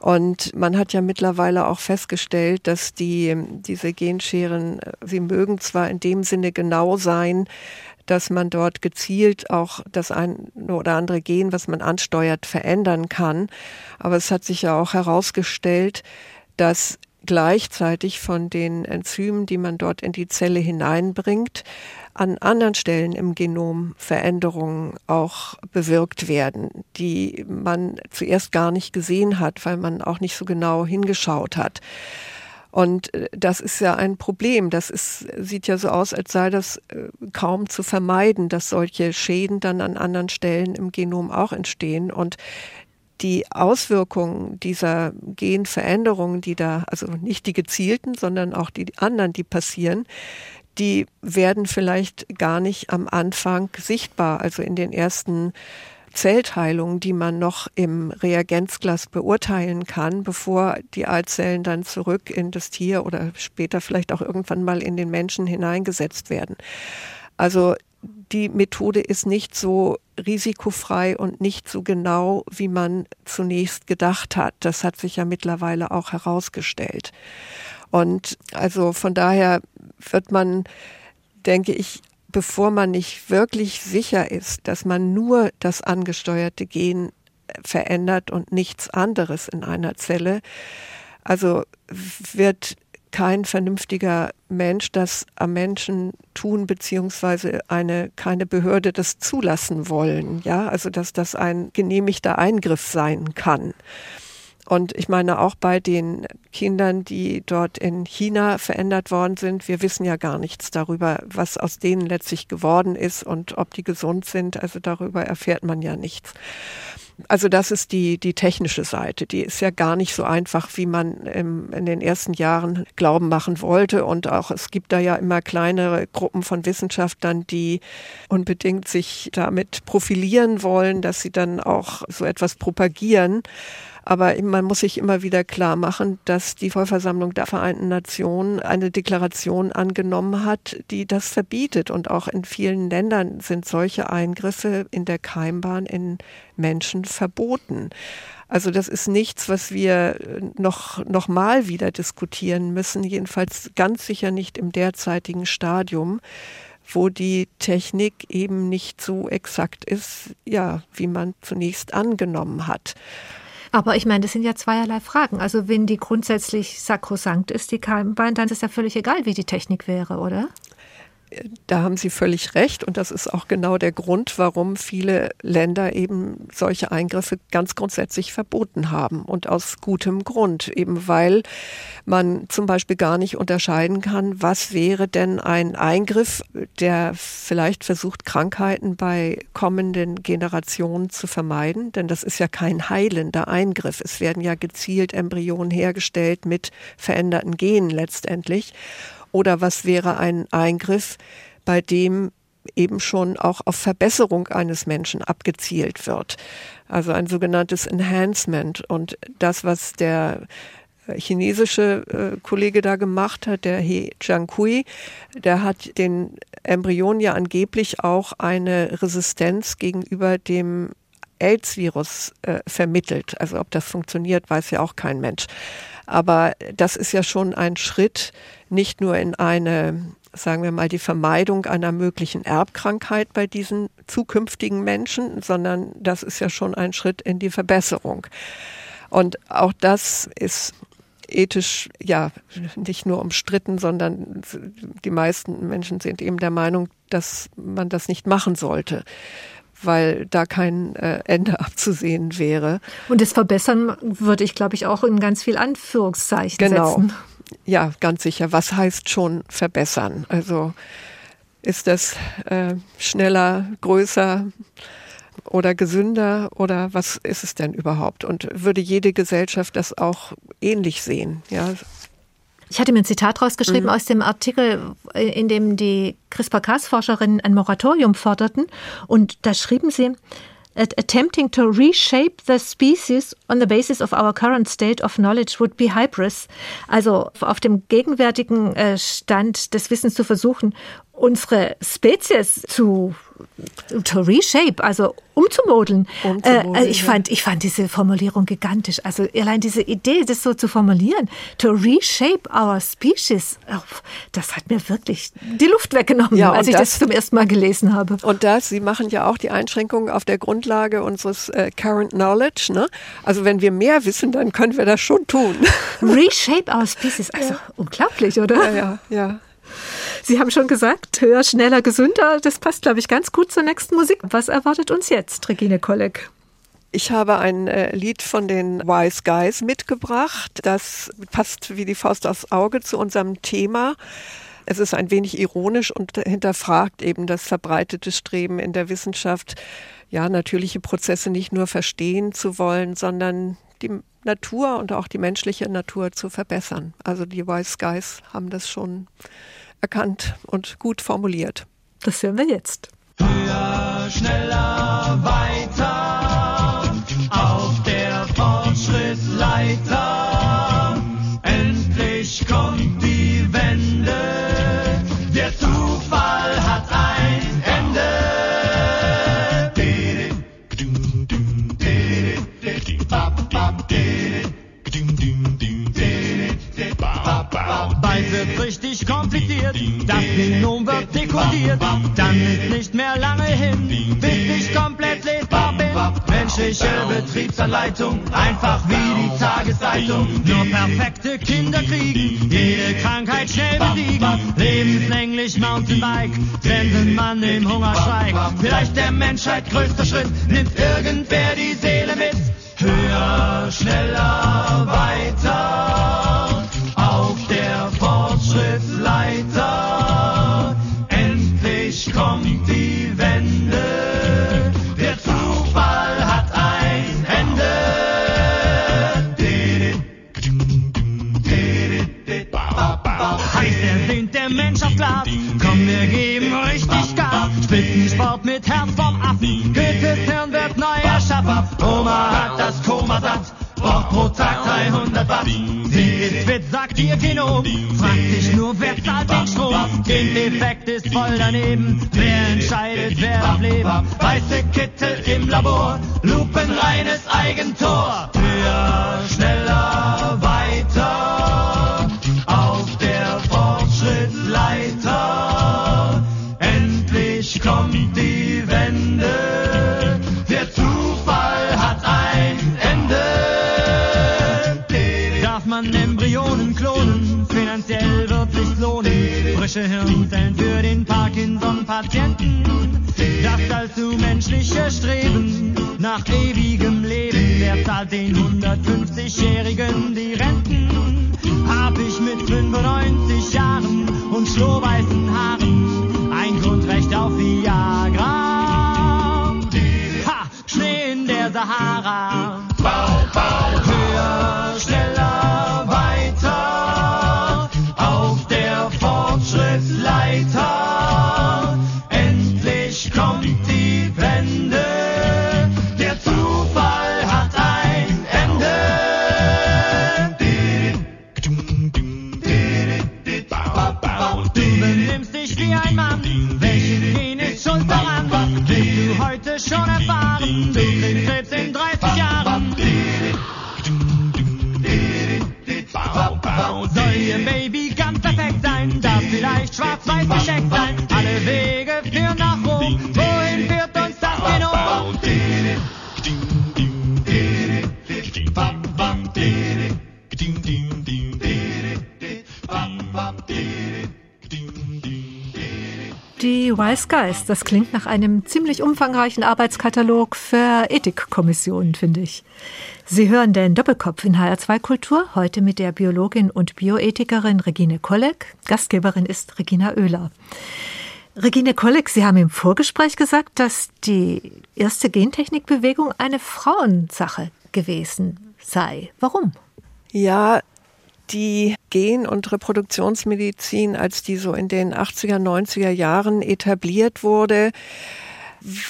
Speaker 3: Und man hat ja mittlerweile auch festgestellt, dass die, diese Genscheren, äh, sie mögen zwar in dem Sinne genau sein, dass man dort gezielt auch das eine oder andere Gen, was man ansteuert, verändern kann. Aber es hat sich ja auch herausgestellt, dass gleichzeitig von den Enzymen, die man dort in die Zelle hineinbringt, an anderen Stellen im Genom Veränderungen auch bewirkt werden, die man zuerst gar nicht gesehen hat, weil man auch nicht so genau hingeschaut hat. Und äh, das ist ja ein Problem. Das ist, sieht ja so aus, als sei das äh, kaum zu vermeiden, dass solche Schäden dann an anderen Stellen im Genom auch entstehen. Und die Auswirkungen dieser Genveränderungen, die da, also nicht die gezielten, sondern auch die anderen, die passieren, die werden vielleicht gar nicht am Anfang sichtbar, also in den ersten Zellteilungen, die man noch im Reagenzglas beurteilen kann, bevor die Eizellen dann zurück in das Tier oder später vielleicht auch irgendwann mal in den Menschen hineingesetzt werden. Also die Methode ist nicht so risikofrei und nicht so genau, wie man zunächst gedacht hat. Das hat sich ja mittlerweile auch herausgestellt. Und also von daher wird man, denke ich, bevor man nicht wirklich sicher ist, dass man nur das angesteuerte Gen verändert und nichts anderes in einer Zelle, also wird kein vernünftiger Mensch das am Menschen tun, beziehungsweise eine, keine Behörde das zulassen wollen. Ja, also dass das ein genehmigter Eingriff sein kann. Und ich meine auch bei den Kindern, die dort in China verändert worden sind, wir wissen ja gar nichts darüber, was aus denen letztlich geworden ist und ob die gesund sind. Also darüber erfährt man ja nichts. Also das ist die, die technische Seite. Die ist ja gar nicht so einfach, wie man im, in den ersten Jahren glauben machen wollte. Und auch es gibt da ja immer kleinere Gruppen von Wissenschaftlern, die unbedingt sich damit profilieren wollen, dass sie dann auch so etwas propagieren. Aber man muss sich immer wieder klar machen, dass die Vollversammlung der Vereinten Nationen eine Deklaration angenommen hat, die das verbietet. Und auch in vielen Ländern sind solche Eingriffe in der Keimbahn in Menschen verboten. Also das ist nichts, was wir noch, noch mal wieder diskutieren müssen, jedenfalls ganz sicher nicht im derzeitigen Stadium wo die Technik eben nicht so exakt ist, ja, wie man zunächst angenommen hat.
Speaker 2: Aber ich meine, das sind ja zweierlei Fragen. Also wenn die grundsätzlich sakrosankt ist, die Keimbahn, dann ist ja völlig egal, wie die Technik wäre, oder?
Speaker 3: Da haben Sie völlig recht und das ist auch genau der Grund, warum viele Länder eben solche Eingriffe ganz grundsätzlich verboten haben und aus gutem Grund, eben weil man zum Beispiel gar nicht unterscheiden kann, was wäre denn ein Eingriff, der vielleicht versucht, Krankheiten bei kommenden Generationen zu vermeiden, denn das ist ja kein heilender Eingriff. Es werden ja gezielt Embryonen hergestellt mit veränderten Genen letztendlich. Oder was wäre ein Eingriff, bei dem eben schon auch auf Verbesserung eines Menschen abgezielt wird. Also ein sogenanntes Enhancement. Und das, was der äh, chinesische äh, Kollege da gemacht hat, der He Jiankui, der hat den Embryonen ja angeblich auch eine Resistenz gegenüber dem AIDS-Virus äh, vermittelt. Also ob das funktioniert, weiß ja auch kein Mensch. Aber das ist ja schon ein Schritt, nicht nur in eine, sagen wir mal, die Vermeidung einer möglichen Erbkrankheit bei diesen zukünftigen Menschen, sondern das ist ja schon ein Schritt in die Verbesserung. Und auch das ist ethisch ja nicht nur umstritten, sondern die meisten Menschen sind eben der Meinung, dass man das nicht machen sollte weil da kein äh, Ende abzusehen wäre.
Speaker 2: Und das Verbessern würde ich, glaube ich, auch in ganz viel Anführungszeichen
Speaker 3: genau.
Speaker 2: setzen.
Speaker 3: Ja, ganz sicher. Was heißt schon verbessern? Also ist das äh, schneller, größer oder gesünder oder was ist es denn überhaupt? Und würde jede Gesellschaft das auch ähnlich sehen? Ja,
Speaker 2: ich hatte mir ein Zitat rausgeschrieben mhm. aus dem Artikel, in dem die CRISPR-Cas-Forscherinnen ein Moratorium forderten. Und da schrieben sie, attempting to reshape the species on the basis of our current state of knowledge would be hybris. Also auf dem gegenwärtigen äh, Stand des Wissens zu versuchen, unsere Spezies zu to reshape, also umzumodeln. umzumodeln äh, ich, fand, ich fand diese Formulierung gigantisch. Also allein diese Idee, das so zu formulieren, to reshape our species, oh, das hat mir wirklich die Luft weggenommen, ja, als ich das, das, zum ersten Mal gelesen habe.
Speaker 3: Und das, Sie machen ja auch die Einschränkungen auf der Grundlage unseres äh, current knowledge. Ne? Also wenn wir mehr wissen, dann können wir das schon tun.
Speaker 2: Reshape our species, also ja. unglaublich, oder?
Speaker 3: Ja, ja, ja.
Speaker 2: Sie haben schon gesagt, höher, schneller, gesünder. Das passt, glaube ich, ganz gut zur nächsten Musik. Was erwartet uns jetzt, Regine Kolleg?
Speaker 3: Ich habe ein äh, Lied von den Wise Guys mitgebracht. Das passt wie die Faust aufs Auge zu unserem Thema. Es ist ein wenig ironisch und hinterfragt eben das verbreitete Streben in der Wissenschaft, ja, natürliche Prozesse nicht nur verstehen zu wollen, sondern die Natur und auch die menschliche Natur zu verbessern. Also die Wise Guys haben das schon erkannt und gut formuliert.
Speaker 2: Das hören wir jetzt.
Speaker 4: Höher, schneller, weiter Bald wird richtig kompliziert, das Genom wird dekodiert, dann ist nicht mehr lange hin, bis ich komplett lesbar bin. Menschliche Betriebsanleitung, einfach wie die Tageszeitung, nur perfekte Kinder kriegen, jede Krankheit schnell besiegen, lebenslänglich Mountainbike, wenn man im Hunger. Vielleicht der Menschheit größter Schritt, nimmt irgendwer die fragt sich nur, wer zahlt den Strom? Gendefekt ist voll daneben, wer entscheidet, wer darf leben? Weiße Kittel im Labor, lupenreines Eigentor. Höher, Parkinson-Patienten. Das allzu menschliche Streben nach ewigem Leben. Wer zahlt den 150-Jährigen die Renten? Hab ich mit 95 Jahren und schlohweißen
Speaker 2: Wise Guys, das klingt nach einem ziemlich umfangreichen Arbeitskatalog für Ethikkommissionen, finde ich. Sie hören den Doppelkopf in HR2 Kultur, heute mit der Biologin und Bioethikerin Regine Kolleg. Gastgeberin ist Regina Oehler. Regine Kolleg, Sie haben im Vorgespräch gesagt, dass die erste Gentechnikbewegung eine Frauensache gewesen sei. Warum?
Speaker 3: Ja, die Gen- und Reproduktionsmedizin, als die so in den 80er, 90er Jahren etabliert wurde,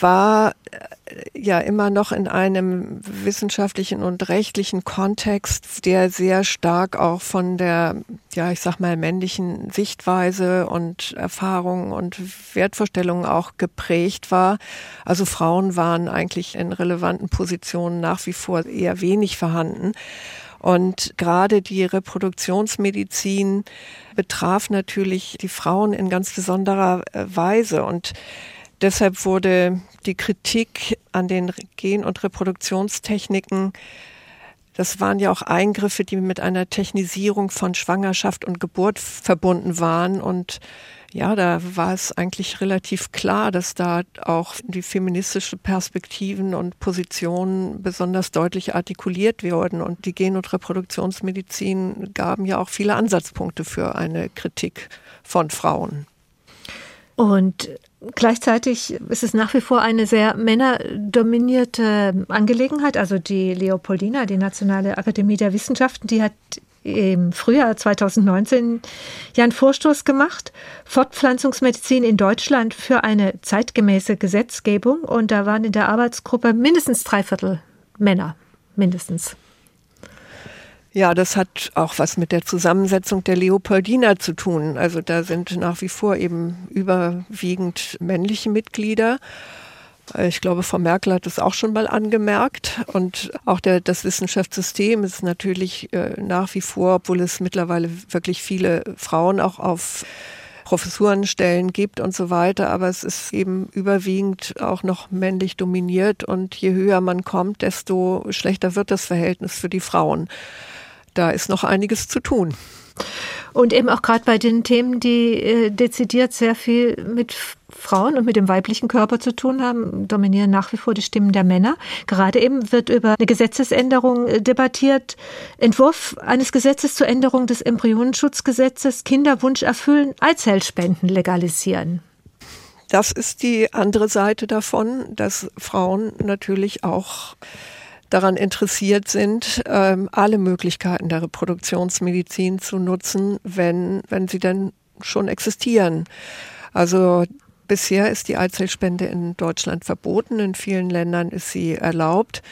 Speaker 3: war äh, ja immer noch in einem wissenschaftlichen und rechtlichen Kontext, der sehr stark auch von der, ja, ich sag mal, männlichen Sichtweise und Erfahrungen und Wertvorstellungen auch geprägt war. Also Frauen waren eigentlich in relevanten Positionen nach wie vor eher wenig vorhanden. Und gerade die Reproduktionsmedizin betraf natürlich die Frauen in ganz besonderer äh, Weise. Und deshalb wurde die Kritik an den Gen- und Reproduktionstechniken das waren ja auch Eingriffe, die mit einer Technisierung von Schwangerschaft und Geburt verbunden waren. Und ja, da war es eigentlich relativ klar, dass da auch die feministische Perspektiven und Positionen besonders deutlich artikuliert wurden. Und die Gen- und Reproduktionsmedizin gaben ja auch viele Ansatzpunkte für eine Kritik von Frauen.
Speaker 2: Und gleichzeitig ist es nach wie vor eine sehr männerdominierte Angelegenheit. Also die Leopoldina, die Nationale Akademie der Wissenschaften, die hat im Frühjahr 2019 ja einen Vorstoß gemacht, Fortpflanzungsmedizin in Deutschland für eine zeitgemäße Gesetzgebung. Und da waren in der Arbeitsgruppe mindestens drei Viertel Männer, mindestens.
Speaker 3: Ja, das hat auch was mit der Zusammensetzung der Leopoldina zu tun. Also da sind nach wie vor eben überwiegend männliche Mitglieder. Ich glaube, Frau Merkel hat es auch schon mal angemerkt. Und auch der, das Wissenschaftssystem ist natürlich äh, nach wie vor, obwohl es mittlerweile wirklich viele Frauen auch auf Professurenstellen gibt und so weiter, aber es ist eben überwiegend auch noch männlich dominiert und je höher man kommt, desto schlechter wird das Verhältnis für die Frauen. Da ist noch einiges zu tun.
Speaker 2: Und eben auch gerade bei den Themen, die äh, dezidiert sehr viel mit Frauen und mit dem weiblichen Körper zu tun haben, dominieren nach wie vor die Stimmen der Männer. Gerade eben wird über eine Gesetzesänderung äh, debattiert. Entwurf eines Gesetzes zur Änderung des Embryonenschutzgesetzes, Kinderwunsch erfüllen, Eizellspenden legalisieren.
Speaker 3: Das ist die andere Seite davon, dass Frauen natürlich auch daran interessiert sind, ähm, alle Möglichkeiten der Reproduktionsmedizin zu nutzen, wenn, wenn sie denn schon existieren. Also bisher ist die Eizellspende in Deutschland verboten, in vielen Ländern ist sie erlaubt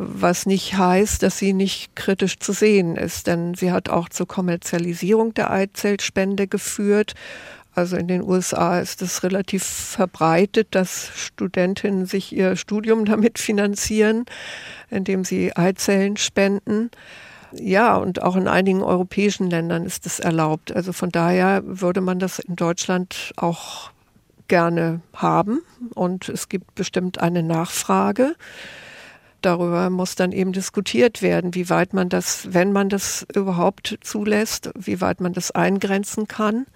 Speaker 3: was nicht heißt, dass sie nicht kritisch zu sehen ist, denn sie hat auch zur Kommerzialisierung der Eizellspende geführt. Also in den USA ist es relativ verbreitet, dass Studentinnen sich ihr Studium damit finanzieren, indem sie Eizellen spenden. Ja, und auch in einigen europäischen Ländern ist es erlaubt. Also von daher würde man das in Deutschland auch gerne haben. Und es gibt bestimmt eine Nachfrage. Darüber muss dann eben diskutiert werden, wie weit man das, wenn man das überhaupt zulässt, wie weit man das eingrenzen kann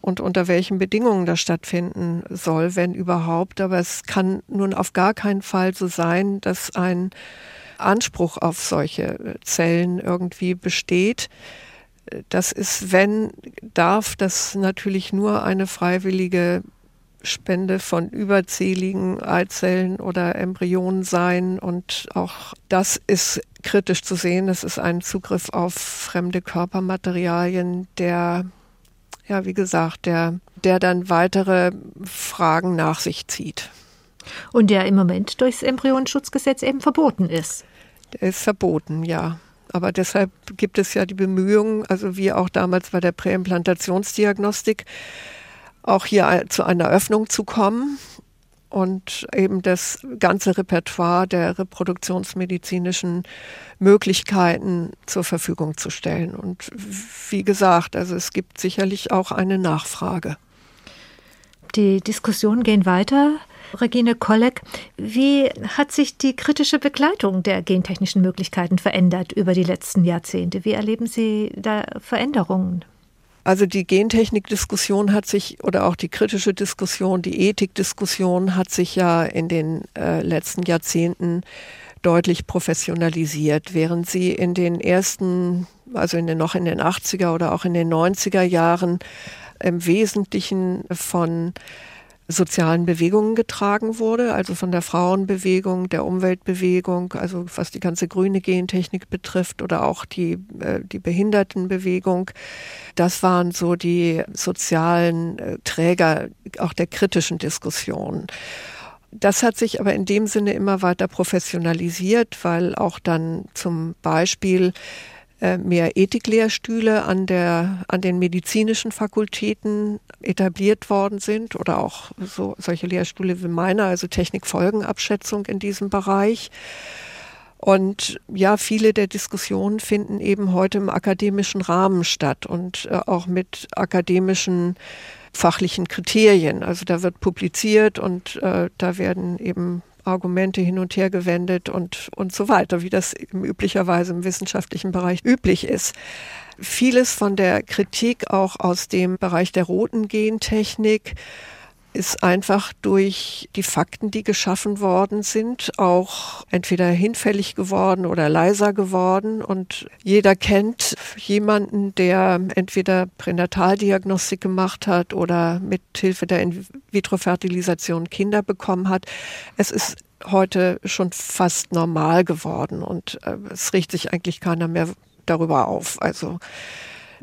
Speaker 3: und unter welchen Bedingungen das stattfinden soll, wenn überhaupt. Aber es kann nun auf gar keinen Fall so sein, dass ein Anspruch auf solche Zellen irgendwie besteht. Das ist, wenn, darf das natürlich nur eine freiwillige Spende von überzähligen Eizellen oder Embryonen sein. Und auch das ist kritisch zu sehen. Das ist ein Zugriff auf fremde Körpermaterialien, der, ja, wie gesagt, der, der dann weitere Fragen nach sich zieht.
Speaker 2: Und der im Moment durchs Embryonenschutzgesetz eben verboten ist.
Speaker 3: Der ist verboten, ja. Aber deshalb gibt es ja die Bemühungen, also wie auch damals bei der Präimplantationsdiagnostik, auch hier zu einer Öffnung zu kommen und eben das ganze Repertoire der reproduktionsmedizinischen Möglichkeiten zur Verfügung zu stellen. Und wie gesagt, also es gibt sicherlich auch eine Nachfrage.
Speaker 2: Die Diskussionen gehen weiter. Regine Kolleg, wie hat sich die kritische Begleitung der gentechnischen Möglichkeiten verändert über die letzten Jahrzehnte? Wie erleben Sie da Veränderungen?
Speaker 3: Also die Gentechnik-Diskussion hat sich oder auch die kritische Diskussion, die Ethik-Diskussion hat sich ja in den äh, letzten Jahrzehnten deutlich professionalisiert, während sie in den ersten, also in den, noch in den 80er oder auch in den 90er Jahren im Wesentlichen von sozialen Bewegungen getragen wurde, also von der Frauenbewegung, der Umweltbewegung, also was die ganze grüne Gentechnik betrifft oder auch die, äh, die Behindertenbewegung. Das waren so die sozialen äh, Träger auch der kritischen Diskussion. Das hat sich aber in dem Sinne immer weiter professionalisiert, weil auch dann zum Beispiel mehr Ethiklehrstühle an, der, an den medizinischen Fakultäten etabliert worden sind oder auch so, solche Lehrstühle wie meiner, also Technikfolgenabschätzung in diesem Bereich. Und ja, viele der Diskussionen finden eben heute im akademischen Rahmen statt und äh, auch mit akademischen fachlichen Kriterien. Also da wird publiziert und äh, da werden eben Argumente hin und her gewendet und, und so weiter, wie das üblicherweise im wissenschaftlichen Bereich üblich ist. Vieles von der Kritik auch aus dem Bereich der roten Gentechnik ist einfach durch die Fakten, die geschaffen worden sind, auch entweder hinfällig geworden oder leiser geworden. Und jeder kennt jemanden, der entweder Pränataldiagnostik gemacht hat oder mit Hilfe der In-vitro-Fertilisation Kinder bekommen hat. Es ist heute schon fast normal geworden und äh, es riecht sich eigentlich keiner mehr darüber auf. Also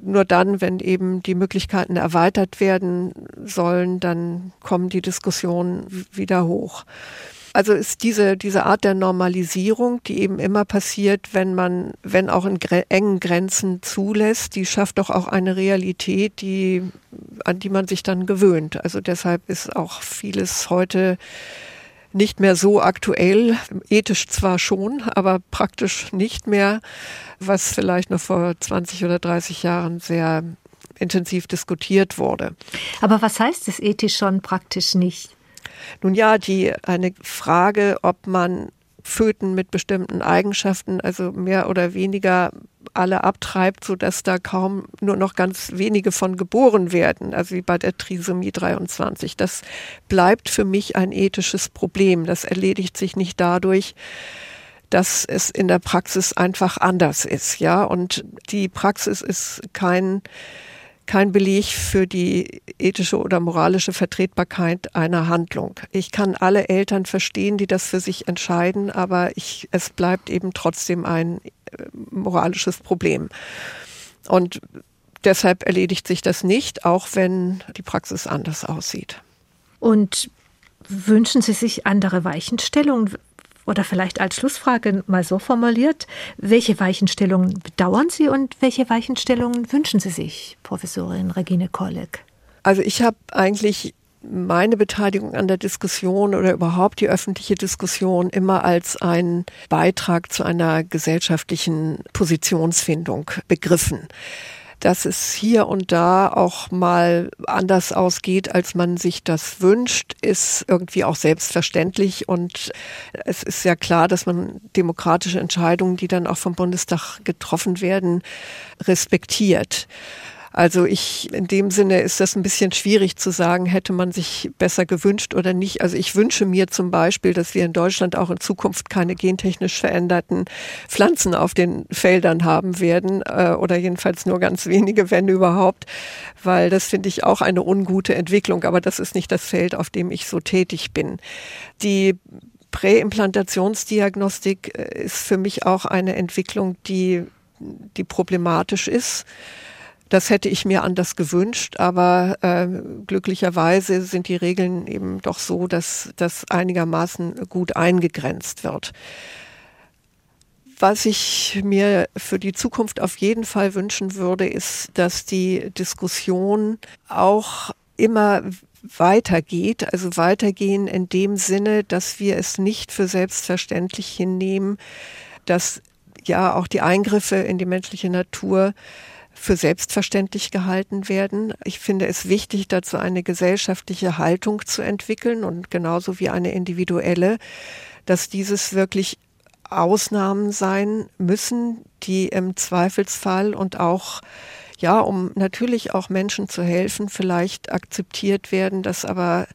Speaker 3: nur dann, wenn eben die Möglichkeiten erweitert werden sollen, dann kommen die Diskussionen wieder hoch. Also ist diese, diese Art der Normalisierung, die eben immer passiert, wenn man, wenn auch in engen Grenzen zulässt, die schafft doch auch eine Realität, die, an die man sich dann gewöhnt. Also deshalb ist auch vieles heute nicht mehr so aktuell, ethisch zwar schon, aber praktisch nicht mehr, was vielleicht noch vor 20 oder 30 Jahren sehr intensiv diskutiert wurde.
Speaker 2: Aber was heißt es ethisch schon praktisch nicht?
Speaker 3: Nun ja, die eine Frage, ob man Föten mit bestimmten Eigenschaften, also mehr oder weniger alle abtreibt, so dass da kaum nur noch ganz wenige von geboren werden, also wie bei der Trisomie 23. Das bleibt für mich ein ethisches Problem. Das erledigt sich nicht dadurch, dass es in der Praxis einfach anders ist, ja. Und die Praxis ist kein kein Beleg für die ethische oder moralische Vertretbarkeit einer Handlung. Ich kann alle Eltern verstehen, die das für sich entscheiden, aber ich, es bleibt eben trotzdem ein äh, moralisches Problem. Und deshalb erledigt sich das nicht, auch wenn die Praxis anders aussieht.
Speaker 2: Und wünschen Sie sich andere Weichenstellungen? Oder vielleicht als Schlussfrage mal so formuliert, welche Weichenstellungen bedauern Sie und welche Weichenstellungen wünschen Sie sich, Professorin Regine Korlek?
Speaker 3: Also ich habe eigentlich meine Beteiligung an der Diskussion oder überhaupt die öffentliche Diskussion immer als einen Beitrag zu einer gesellschaftlichen Positionsfindung begriffen dass es hier und da auch mal anders ausgeht, als man sich das wünscht, ist irgendwie auch selbstverständlich. Und es ist ja klar, dass man demokratische Entscheidungen, die dann auch vom Bundestag getroffen werden, respektiert. Also ich, in dem Sinne ist das ein bisschen schwierig zu sagen, hätte man sich besser gewünscht oder nicht. Also ich wünsche mir zum Beispiel, dass wir in Deutschland auch in Zukunft keine gentechnisch veränderten Pflanzen auf den Feldern haben werden äh, oder jedenfalls nur ganz wenige, wenn überhaupt, weil das finde ich auch eine ungute Entwicklung. Aber das ist nicht das Feld, auf dem ich so tätig bin. Die Präimplantationsdiagnostik äh, ist für mich auch eine Entwicklung, die, die problematisch ist. Das hätte ich mir anders gewünscht, aber äh, glücklicherweise sind die Regeln eben doch so, dass das einigermaßen gut eingegrenzt wird. Was ich mir für die Zukunft auf jeden Fall wünschen würde, ist, dass die Diskussion auch immer weitergeht, also weitergehen in dem Sinne, dass wir es nicht für selbstverständlich hinnehmen, dass ja auch die Eingriffe in die menschliche Natur für selbstverständlich gehalten werden. Ich finde es wichtig, dazu eine gesellschaftliche Haltung zu entwickeln und genauso wie eine individuelle, dass dieses wirklich Ausnahmen sein müssen, die im Zweifelsfall und auch ja, um natürlich auch Menschen zu helfen, vielleicht akzeptiert werden, dass aber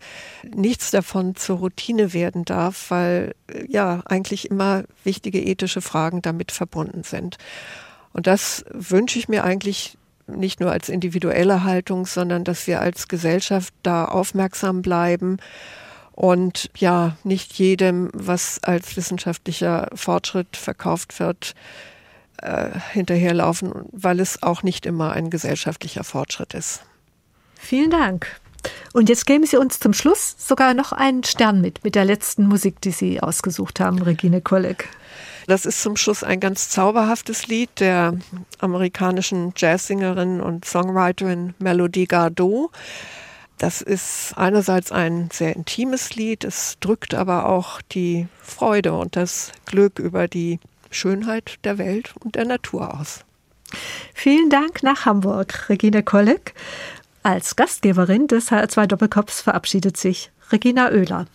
Speaker 3: nichts davon zur Routine werden darf, weil ja eigentlich immer wichtige ethische Fragen damit verbunden sind. Und das wünsche ich mir eigentlich nicht nur als individuelle Haltung, sondern dass wir als Gesellschaft da aufmerksam bleiben und ja, nicht jedem, was als wissenschaftlicher Fortschritt verkauft wird, äh, hinterherlaufen, weil es auch nicht immer ein gesellschaftlicher Fortschritt ist.
Speaker 2: Vielen Dank. Und jetzt geben Sie uns zum Schluss sogar noch einen Stern mit, mit der letzten Musik, die Sie ausgesucht haben, Regine Kolleg.
Speaker 3: Das ist zum Schluss ein ganz zauberhaftes Lied der amerikanischen Jazzsängerin und Songwriterin Melody Gardot. Das ist einerseits ein sehr intimes Lied, es drückt aber auch die Freude und das Glück über die Schönheit der Welt und der Natur aus.
Speaker 2: Vielen Dank nach Hamburg, Regina Kolleg. Als Gastgeberin des HR2 Doppelkopfs verabschiedet sich Regina Oehler.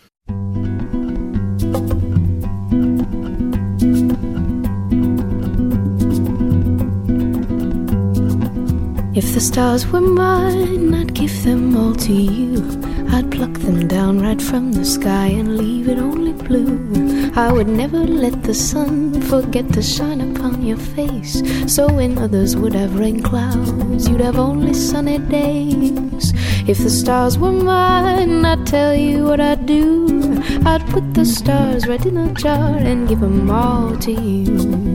Speaker 5: If the stars were mine, I'd give them all to you. I'd pluck them down right from the sky and leave it only blue. I would never let the sun forget to shine upon your face. So when others would have rain clouds, you'd have only sunny days. If the stars were mine, I'd tell you what I'd do. I'd put the stars right in a jar and give them all to you.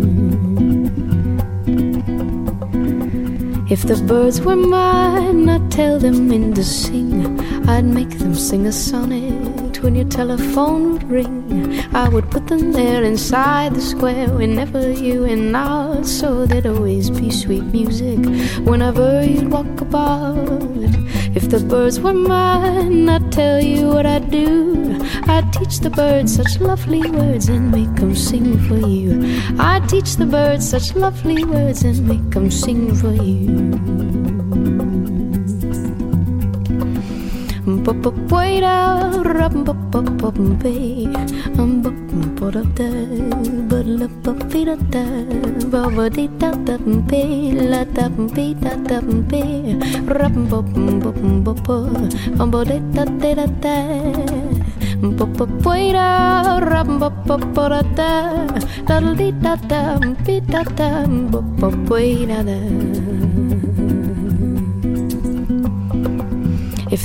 Speaker 5: If the birds were mine, I'd tell them in to sing. I'd make them sing a sonnet when your telephone would ring. I would put them there inside the square whenever you and I. so there'd always be sweet music whenever you'd walk about. If the birds were mine, I'd tell you what I'd do. I'd teach the birds such lovely words and make them sing for you. I'd teach the birds such lovely words and make them sing for you. Da, da, but la, bop, fi, da, da,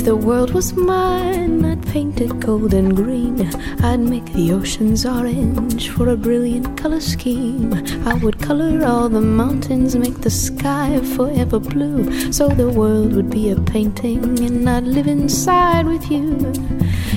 Speaker 5: the world was mine, I'd paint it gold and green. I'd make the oceans orange for a brilliant color scheme. I would color all the mountains, make the sky forever blue. So the world would be a painting and I'd live inside with you.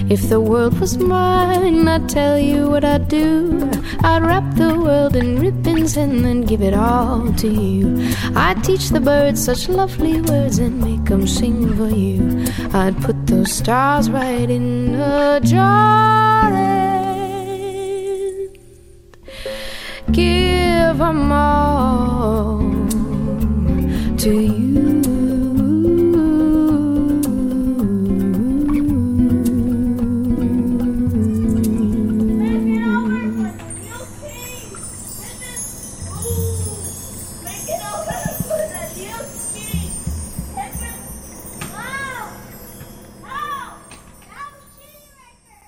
Speaker 5: If the world was mine, I'd tell you what I'd do. I'd wrap the world in ribbons and then give it all to you. I'd teach the birds such lovely words and make them sing for you. I'd put those stars right in a jar and give them all to you.